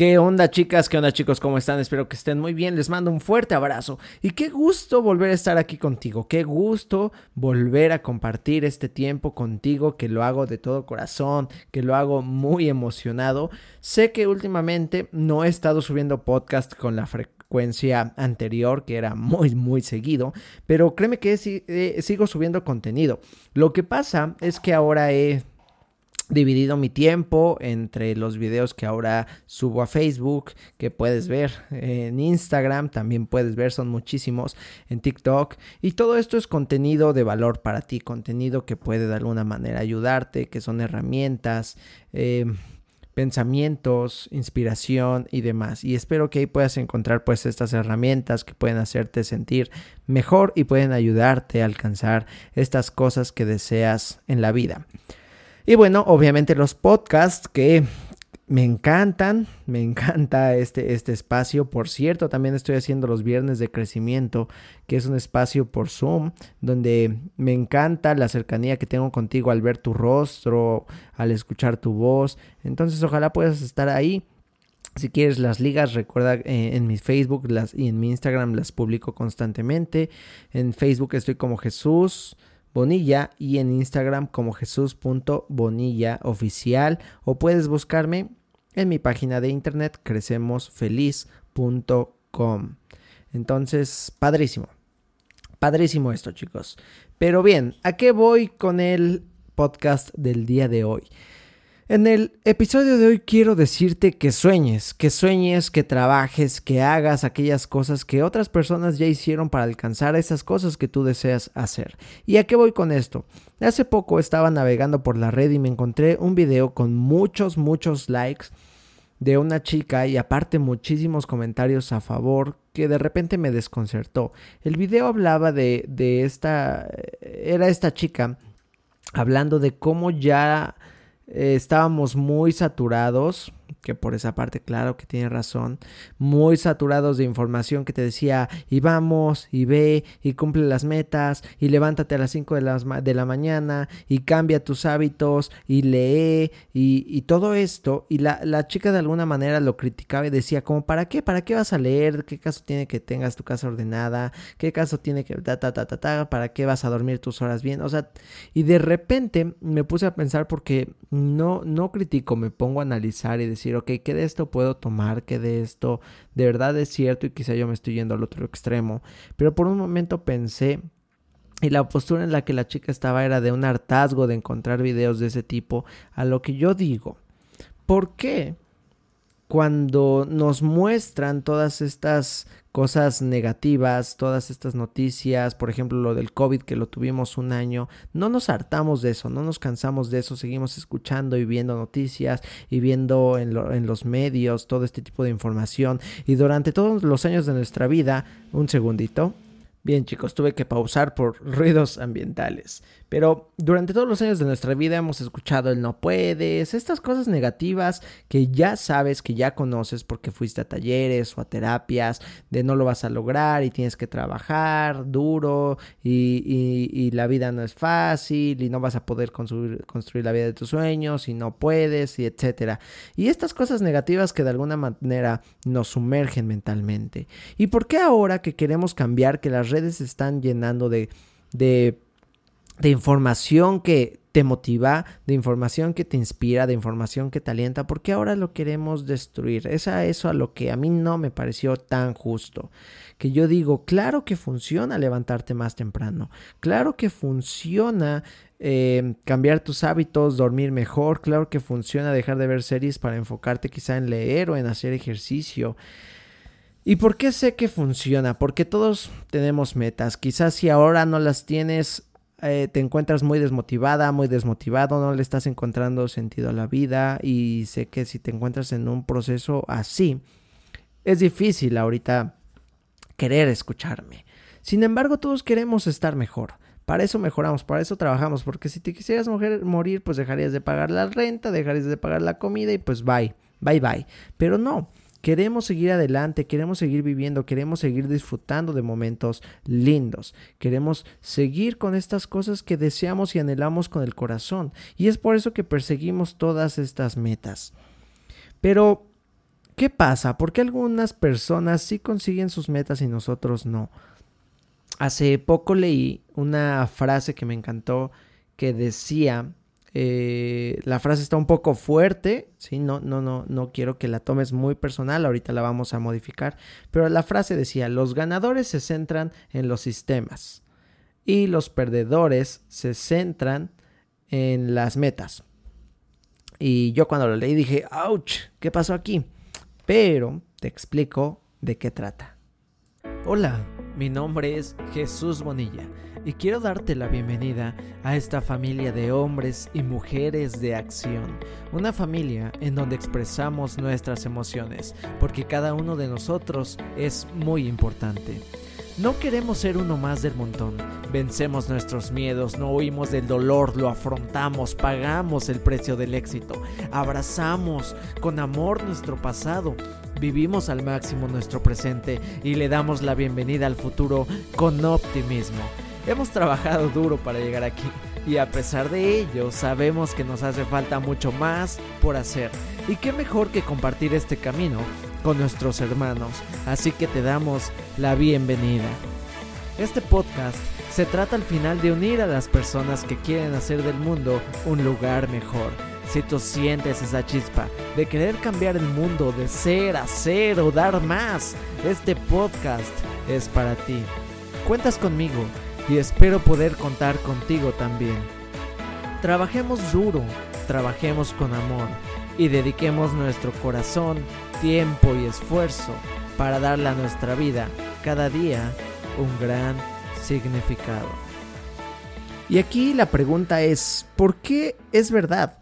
¿Qué onda chicas? ¿Qué onda chicos? ¿Cómo están? Espero que estén muy bien. Les mando un fuerte abrazo. Y qué gusto volver a estar aquí contigo. Qué gusto volver a compartir este tiempo contigo, que lo hago de todo corazón, que lo hago muy emocionado. Sé que últimamente no he estado subiendo podcast con la frecuencia anterior, que era muy, muy seguido, pero créeme que eh, sigo subiendo contenido. Lo que pasa es que ahora he dividido mi tiempo entre los videos que ahora subo a Facebook, que puedes ver en Instagram, también puedes ver, son muchísimos, en TikTok. Y todo esto es contenido de valor para ti, contenido que puede de alguna manera ayudarte, que son herramientas. Eh, pensamientos, inspiración y demás. Y espero que ahí puedas encontrar pues estas herramientas que pueden hacerte sentir mejor y pueden ayudarte a alcanzar estas cosas que deseas en la vida. Y bueno, obviamente los podcasts que me encantan, me encanta este, este espacio. Por cierto, también estoy haciendo los viernes de crecimiento, que es un espacio por Zoom, donde me encanta la cercanía que tengo contigo al ver tu rostro, al escuchar tu voz. Entonces, ojalá puedas estar ahí. Si quieres las ligas, recuerda eh, en mi Facebook las, y en mi Instagram las publico constantemente. En Facebook estoy como Jesús. Bonilla y en Instagram como Jesús.bonilla oficial o puedes buscarme en mi página de internet crecemosfeliz.com. Entonces, padrísimo. Padrísimo esto, chicos. Pero bien, ¿a qué voy con el podcast del día de hoy? En el episodio de hoy quiero decirte que sueñes, que sueñes, que trabajes, que hagas aquellas cosas que otras personas ya hicieron para alcanzar esas cosas que tú deseas hacer. ¿Y a qué voy con esto? Hace poco estaba navegando por la red y me encontré un video con muchos, muchos likes de una chica y aparte muchísimos comentarios a favor que de repente me desconcertó. El video hablaba de, de esta... era esta chica hablando de cómo ya eh, estábamos muy saturados que por esa parte, claro que tiene razón, muy saturados de información que te decía, y vamos, y ve, y cumple las metas, y levántate a las 5 de la, de la mañana, y cambia tus hábitos, y lee, y, todo esto, y la, la, chica de alguna manera lo criticaba y decía, como, ¿para qué? ¿Para qué vas a leer? ¿Qué caso tiene que tengas tu casa ordenada? ¿Qué caso tiene que, ta, ta, ta, ta, ta, ¿para qué vas a dormir tus horas bien? O sea, y de repente me puse a pensar porque no, no critico, me pongo a analizar y decir, ok, ¿qué de esto puedo tomar? ¿Qué de esto de verdad es cierto? Y quizá yo me estoy yendo al otro extremo. Pero por un momento pensé y la postura en la que la chica estaba era de un hartazgo de encontrar videos de ese tipo. A lo que yo digo, ¿por qué cuando nos muestran todas estas cosas negativas, todas estas noticias, por ejemplo lo del COVID que lo tuvimos un año, no nos hartamos de eso, no nos cansamos de eso, seguimos escuchando y viendo noticias y viendo en, en los medios todo este tipo de información. Y durante todos los años de nuestra vida, un segundito, Bien chicos, tuve que pausar por ruidos ambientales. Pero durante todos los años de nuestra vida hemos escuchado el no puedes, estas cosas negativas que ya sabes, que ya conoces porque fuiste a talleres o a terapias, de no lo vas a lograr y tienes que trabajar duro y, la vida no es fácil y no vas a poder construir, construir la vida de tus sueños y no puedes y etcétera. Y estas cosas negativas que de alguna manera nos sumergen mentalmente. ¿Y por qué ahora que queremos cambiar, que las redes están llenando de, de, información que te motiva, de información que te inspira, de información que te alienta, porque ahora lo queremos destruir. Es a eso a lo que a mí no me pareció tan justo. Que yo digo, claro que funciona levantarte más temprano, claro que funciona eh, cambiar tus hábitos, dormir mejor, claro que funciona dejar de ver series para enfocarte quizá en leer o en hacer ejercicio. ¿Y por qué sé que funciona? Porque todos tenemos metas. Quizás si ahora no las tienes, eh, te encuentras muy desmotivada, muy desmotivado, no le estás encontrando sentido a la vida y sé que si te encuentras en un proceso así, es difícil ahorita querer escucharme. Sin embargo, todos queremos estar mejor. Para eso mejoramos, para eso trabajamos, porque si te quisieras morir, pues dejarías de pagar la renta, dejarías de pagar la comida y pues bye, bye bye. Pero no, Queremos seguir adelante, queremos seguir viviendo, queremos seguir disfrutando de momentos lindos, queremos seguir con estas cosas que deseamos y anhelamos con el corazón. Y es por eso que perseguimos todas estas metas. Pero ¿Qué pasa? ¿Por qué algunas personas sí consiguen sus metas y nosotros no? Hace poco leí una frase que me encantó que decía, eh, la frase está un poco fuerte, ¿sí? No, no, no, no quiero que la tomes muy personal, ahorita la vamos a modificar, pero la frase decía, los ganadores se centran en los sistemas y los perdedores se centran en las metas. Y yo cuando lo leí dije, ouch, ¿qué pasó aquí? Pero te explico de qué trata. Hola, mi nombre es Jesús Bonilla y quiero darte la bienvenida a esta familia de hombres y mujeres de acción. Una familia en donde expresamos nuestras emociones, porque cada uno de nosotros es muy importante. No queremos ser uno más del montón. Vencemos nuestros miedos, no huimos del dolor, lo afrontamos, pagamos el precio del éxito, abrazamos con amor nuestro pasado, vivimos al máximo nuestro presente y le damos la bienvenida al futuro con optimismo. Hemos trabajado duro para llegar aquí y a pesar de ello sabemos que nos hace falta mucho más por hacer. Y qué mejor que compartir este camino con nuestros hermanos, así que te damos la bienvenida. Este podcast se trata al final de unir a las personas que quieren hacer del mundo un lugar mejor. Si tú sientes esa chispa de querer cambiar el mundo, de ser, hacer o dar más, este podcast es para ti. Cuentas conmigo y espero poder contar contigo también. Trabajemos duro, trabajemos con amor y dediquemos nuestro corazón, tiempo y esfuerzo para darle a nuestra vida cada día un gran significado. Y aquí la pregunta es, ¿por qué es verdad?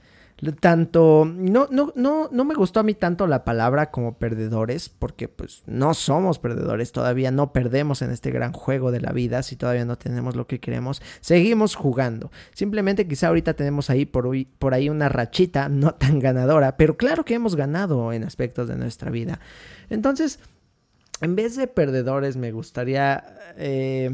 Tanto no no no no me gustó a mí tanto la palabra como perdedores porque pues no somos perdedores todavía no perdemos en este gran juego de la vida si todavía no tenemos lo que queremos seguimos jugando. Simplemente quizá ahorita tenemos ahí por, por ahí una rachita no tan ganadora pero claro que hemos ganado en aspectos de nuestra vida. Entonces en vez de perdedores me gustaría eh,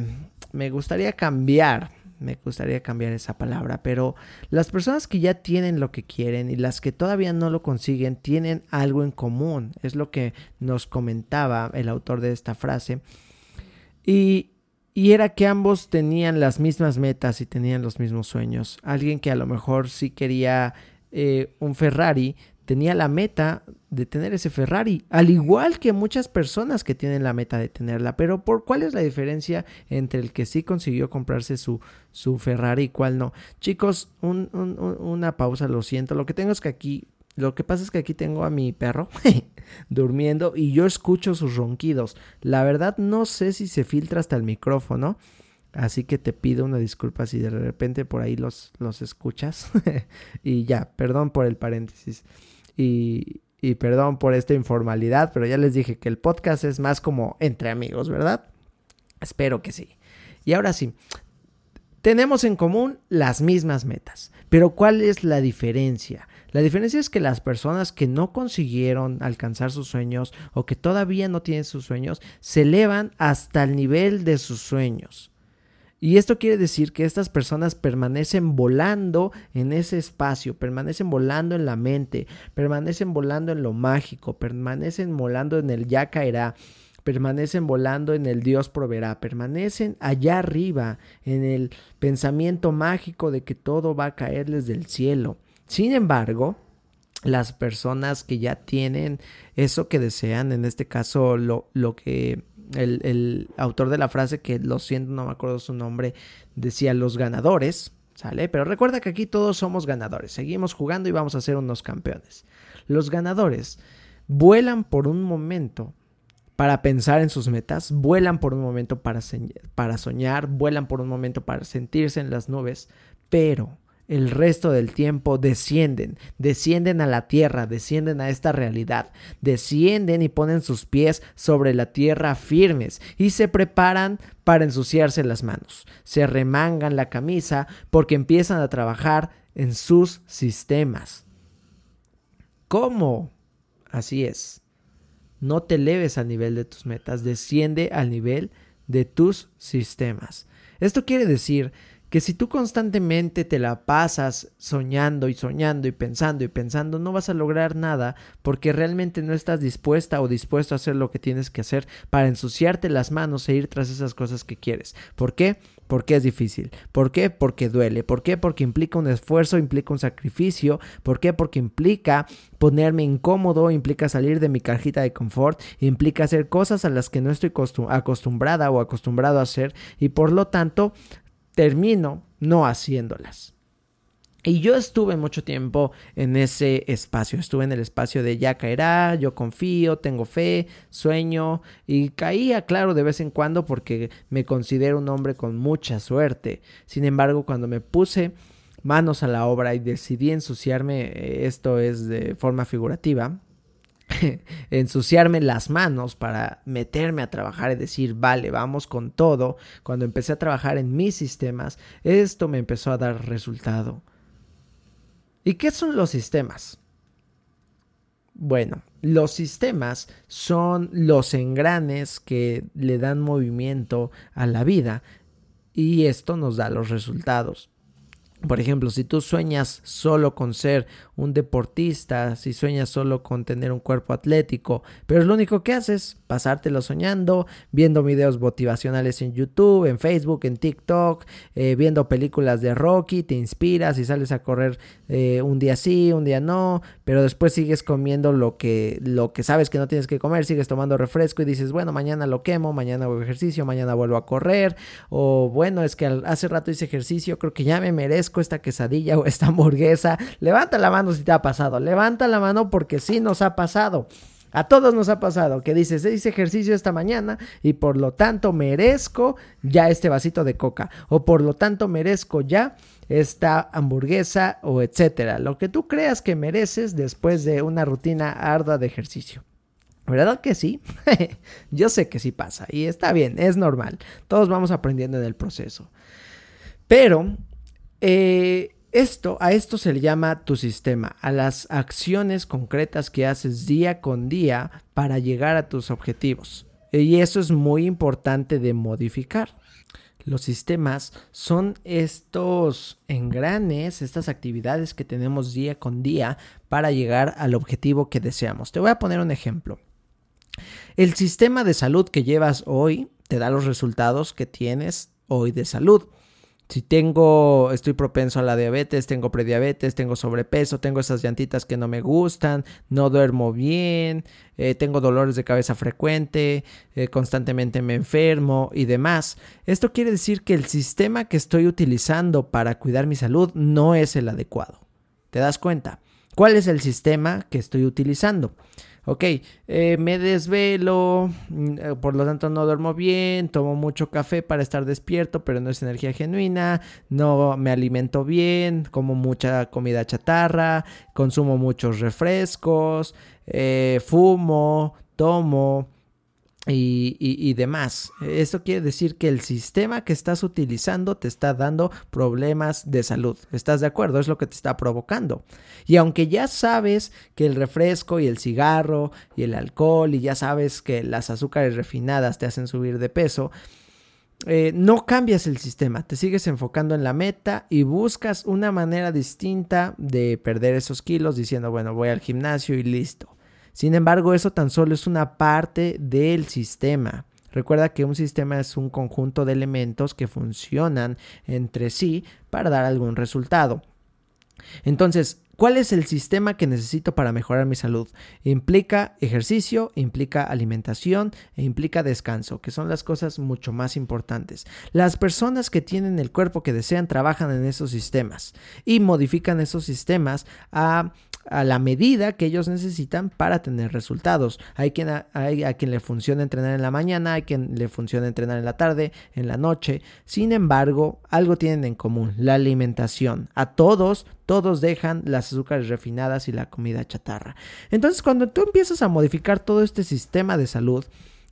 me gustaría cambiar me gustaría cambiar esa palabra, pero las personas que ya tienen lo que quieren y las que todavía no lo consiguen tienen algo en común, es lo que nos comentaba el autor de esta frase. Y, y era que ambos tenían las mismas metas y tenían los mismos sueños. Alguien que a lo mejor sí quería eh, un Ferrari tenía la meta de tener ese Ferrari, al igual que muchas personas que tienen la meta de tenerla. Pero ¿por cuál es la diferencia entre el que sí consiguió comprarse su, su Ferrari y cuál no? Chicos, una pausa, lo siento. Lo que tengo es que aquí, lo que pasa es que aquí tengo a mi perro durmiendo y yo escucho sus ronquidos. La verdad no sé si se filtra hasta el micrófono. Así que te pido una disculpa si de repente por ahí los, los escuchas. y ya, perdón por el paréntesis. Y, y perdón por esta informalidad, pero ya les dije que el podcast es más como entre amigos, ¿verdad? Espero que sí. Y ahora sí, tenemos en común las mismas metas, pero ¿cuál es la diferencia? La diferencia es que las personas que no consiguieron alcanzar sus sueños o que todavía no tienen sus sueños, se elevan hasta el nivel de sus sueños. Y esto quiere decir que estas personas permanecen volando en ese espacio, permanecen volando en la mente, permanecen volando en lo mágico, permanecen volando en el ya caerá, permanecen volando en el Dios proveerá, permanecen allá arriba en el pensamiento mágico de que todo va a caerles del cielo. Sin embargo, las personas que ya tienen eso que desean, en este caso lo, lo que el, autor de la frase, que lo siento, no me acuerdo su nombre, decía los ganadores, ¿sale? Pero recuerda que aquí todos somos ganadores, seguimos jugando y vamos a ser unos campeones. Los ganadores vuelan por un momento para pensar en sus metas, vuelan por un momento para, para soñar, vuelan por un momento para sentirse en las nubes, pero el resto del tiempo descienden, descienden a la tierra, descienden a esta realidad, descienden y ponen sus pies sobre la tierra firmes y se preparan para ensuciarse las manos. Se remangan la camisa porque empiezan a trabajar en sus sistemas. ¿Cómo? Así es. No te eleves al nivel de tus metas, desciende al nivel de tus sistemas. Esto quiere decir que si tú constantemente te la pasas soñando y soñando y pensando y pensando, no vas a lograr nada porque realmente no estás dispuesta o dispuesto a hacer lo que tienes que hacer para ensuciarte las manos e ir tras esas cosas que quieres. ¿Por qué? Porque es difícil. ¿Por qué? Porque duele. ¿Por qué? Porque implica un esfuerzo, implica un sacrificio. ¿Por qué? Porque implica ponerme incómodo, implica salir de mi cajita de confort, implica hacer cosas a las que no estoy acostumbrada o acostumbrado a hacer y por lo tanto termino no haciéndolas. Y yo estuve mucho tiempo en ese espacio, estuve en el espacio de ya caerá, yo confío, tengo fe, sueño y caía, claro, de vez en cuando porque me considero un hombre con mucha suerte. Sin embargo, cuando me puse manos a la obra y decidí ensuciarme, eh, esto es de forma figurativa, ensuciarme las manos para meterme a trabajar y decir, vale, vamos con todo. Cuando empecé a trabajar en mis sistemas, esto me empezó a dar resultado. ¿Y qué son los sistemas? Bueno, los sistemas son los engranes que le dan movimiento a la vida y esto nos da los resultados. Por ejemplo, si tú sueñas solo con ser un deportista, si sueñas solo con tener un cuerpo atlético, pero es lo único que haces, pasártelo soñando, viendo videos motivacionales en YouTube, en Facebook, en TikTok, eh, viendo películas de Rocky, te inspiras y sales a correr eh, un día sí, un día no, pero después sigues comiendo lo que, lo que sabes que no tienes que comer, sigues tomando refresco y dices, bueno, mañana lo quemo, mañana hago ejercicio, mañana vuelvo a correr, o bueno, es que hace rato hice ejercicio, creo que ya me merezco esta quesadilla o esta hamburguesa, levanta la mano si te ha pasado, levanta la mano porque sí nos ha pasado. A todos nos ha pasado que dices, hice ejercicio esta mañana y por lo tanto merezco ya este vasito de coca o por lo tanto merezco ya esta hamburguesa o etcétera, lo que tú creas que mereces después de una rutina ardua de ejercicio. ¿Verdad que sí? Yo sé que sí pasa y está bien, es normal. Todos vamos aprendiendo en el proceso. Pero eh, esto, a esto se le llama tu sistema, a las acciones concretas que haces día con día para llegar a tus objetivos. Y eso es muy importante de modificar. Los sistemas son estos engranes, estas actividades que tenemos día con día para llegar al objetivo que deseamos. Te voy a poner un ejemplo. El sistema de salud que llevas hoy te da los resultados que tienes hoy de salud. Si tengo, estoy propenso a la diabetes, tengo prediabetes, tengo sobrepeso, tengo esas llantitas que no me gustan, no duermo bien, eh, tengo dolores de cabeza frecuente, eh, constantemente me enfermo y demás. Esto quiere decir que el sistema que estoy utilizando para cuidar mi salud no es el adecuado. ¿Te das cuenta? ¿Cuál es el sistema que estoy utilizando? Ok, eh, me desvelo, mm, eh, por lo tanto no duermo bien, tomo mucho café para estar despierto, pero no es energía genuina, no me alimento bien, como mucha comida chatarra, consumo muchos refrescos, eh, fumo, tomo, y, demás. Esto quiere decir que el sistema que estás utilizando te está dando problemas de salud. ¿Estás de acuerdo? Es lo que te está provocando. Y aunque ya sabes que el refresco y el cigarro y el alcohol y ya sabes que las azúcares refinadas te hacen subir de peso, eh, no cambias el sistema, te sigues enfocando en la meta y buscas una manera distinta de perder esos kilos diciendo, bueno, voy al gimnasio y listo. Sin embargo, eso tan solo es una parte del sistema. Recuerda que un sistema es un conjunto de elementos que funcionan entre sí para dar algún resultado. Entonces, ¿cuál es el sistema que necesito para mejorar mi salud? Implica ejercicio, implica alimentación e implica descanso, que son las cosas mucho más importantes. Las personas que tienen el cuerpo que desean trabajan en esos sistemas y modifican esos sistemas a a la medida que ellos necesitan para tener resultados. Hay quien, hay a quien le funciona entrenar en la mañana, hay quien le funciona entrenar en la tarde, en la noche. Sin embargo, algo tienen en común, la alimentación. A todos, todos dejan las azúcares refinadas y la comida chatarra. Entonces, cuando tú empiezas a modificar todo este sistema de salud,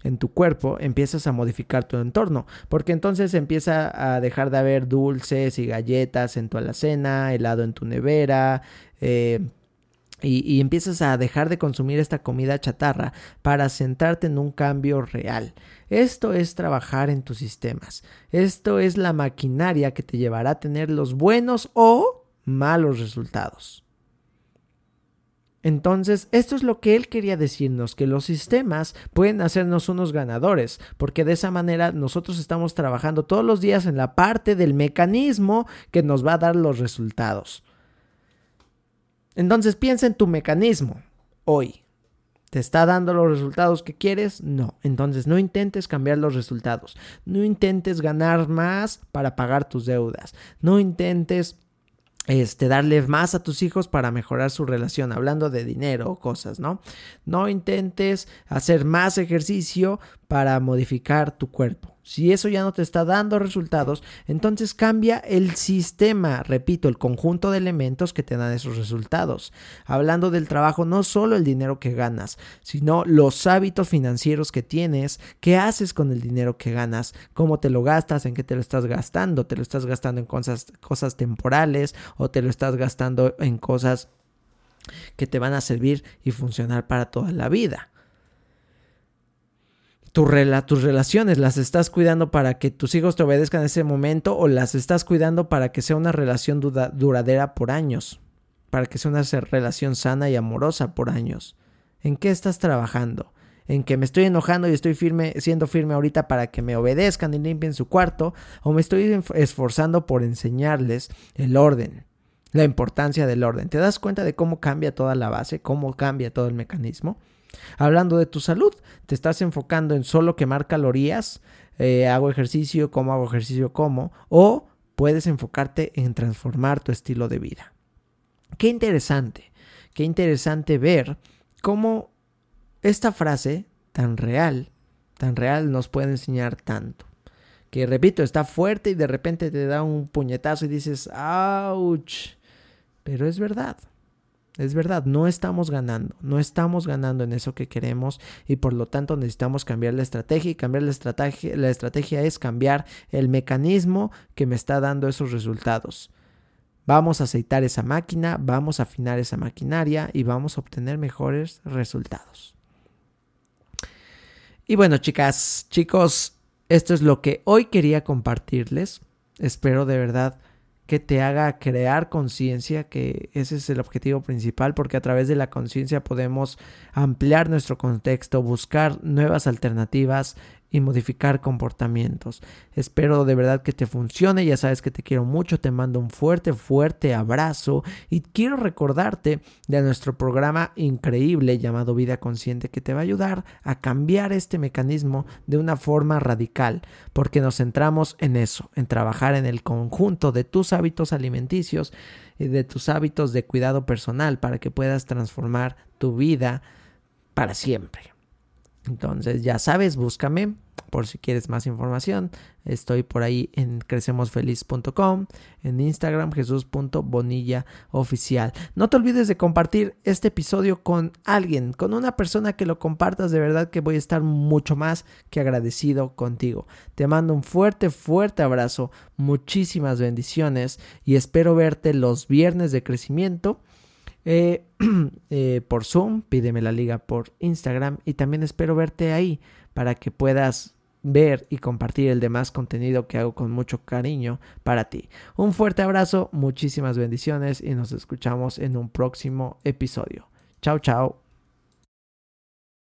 en tu cuerpo, empiezas a modificar tu entorno, porque entonces empieza a dejar de haber dulces y galletas en tu alacena, helado en tu nevera, eh, y, empiezas a dejar de consumir esta comida chatarra para centrarte en un cambio real. Esto es trabajar en tus sistemas. Esto es la maquinaria que te llevará a tener los buenos o malos resultados. Entonces, esto es lo que él quería decirnos, que los sistemas pueden hacernos unos ganadores, porque de esa manera nosotros estamos trabajando todos los días en la parte del mecanismo que nos va a dar los resultados. Entonces piensa en tu mecanismo hoy. ¿Te está dando los resultados que quieres? No. Entonces no intentes cambiar los resultados. No intentes ganar más para pagar tus deudas. No intentes este, darle más a tus hijos para mejorar su relación, hablando de dinero o cosas, ¿no? No intentes hacer más ejercicio para modificar tu cuerpo. Si eso ya no te está dando resultados, entonces cambia el sistema, repito, el conjunto de elementos que te dan esos resultados. Hablando del trabajo, no solo el dinero que ganas, sino los hábitos financieros que tienes, qué haces con el dinero que ganas, cómo te lo gastas, en qué te lo estás gastando, te lo estás gastando en cosas, temporales o te lo estás gastando en cosas que te van a servir y funcionar para toda la vida tus relaciones las estás cuidando para que tus hijos te obedezcan en ese momento o las estás cuidando para que sea una relación duradera por años, para que sea una relación sana y amorosa por años. ¿En qué estás trabajando? ¿En que me estoy enojando y estoy firme, siendo firme ahorita para que me obedezcan y limpien su cuarto? ¿O me estoy esforzando por enseñarles el orden? La importancia del orden. ¿Te das cuenta de cómo cambia toda la base? ¿Cómo cambia todo el mecanismo? Hablando de tu salud, te estás enfocando en solo quemar calorías, eh, hago ejercicio, cómo hago ejercicio, cómo, o puedes enfocarte en transformar tu estilo de vida. Qué interesante, qué interesante ver cómo esta frase tan real, tan real nos puede enseñar tanto. Que repito, está fuerte y de repente te da un puñetazo y dices, ¡auch! Pero es verdad. Es verdad, no estamos ganando, no estamos ganando en eso que queremos y por lo tanto necesitamos cambiar la estrategia y cambiar la estrategia, la estrategia es cambiar el mecanismo que me está dando esos resultados. Vamos a aceitar esa máquina, vamos a afinar esa maquinaria y vamos a obtener mejores resultados. Y bueno, chicas, chicos, esto es lo que hoy quería compartirles. Espero de verdad que te haga crear conciencia, que ese es el objetivo principal, porque a través de la conciencia podemos ampliar nuestro contexto, buscar nuevas alternativas y modificar comportamientos. Espero de verdad que te funcione, ya sabes que te quiero mucho, te mando un fuerte, fuerte abrazo y quiero recordarte de nuestro programa increíble llamado Vida Consciente que te va a ayudar a cambiar este mecanismo de una forma radical, porque nos centramos en eso, en trabajar en el conjunto de tus hábitos alimenticios y de tus hábitos de cuidado personal para que puedas transformar tu vida para siempre. Entonces ya sabes, búscame por si quieres más información. Estoy por ahí en crecemosfeliz.com, en Instagram jesús.bonilla oficial. No te olvides de compartir este episodio con alguien, con una persona que lo compartas. De verdad que voy a estar mucho más que agradecido contigo. Te mando un fuerte, fuerte abrazo, muchísimas bendiciones y espero verte los viernes de crecimiento eh, eh, por Zoom, pídeme la liga por Instagram y también espero verte ahí para que puedas ver y compartir el demás contenido que hago con mucho cariño para ti. Un fuerte abrazo, muchísimas bendiciones y nos escuchamos en un próximo episodio. Chao, chao.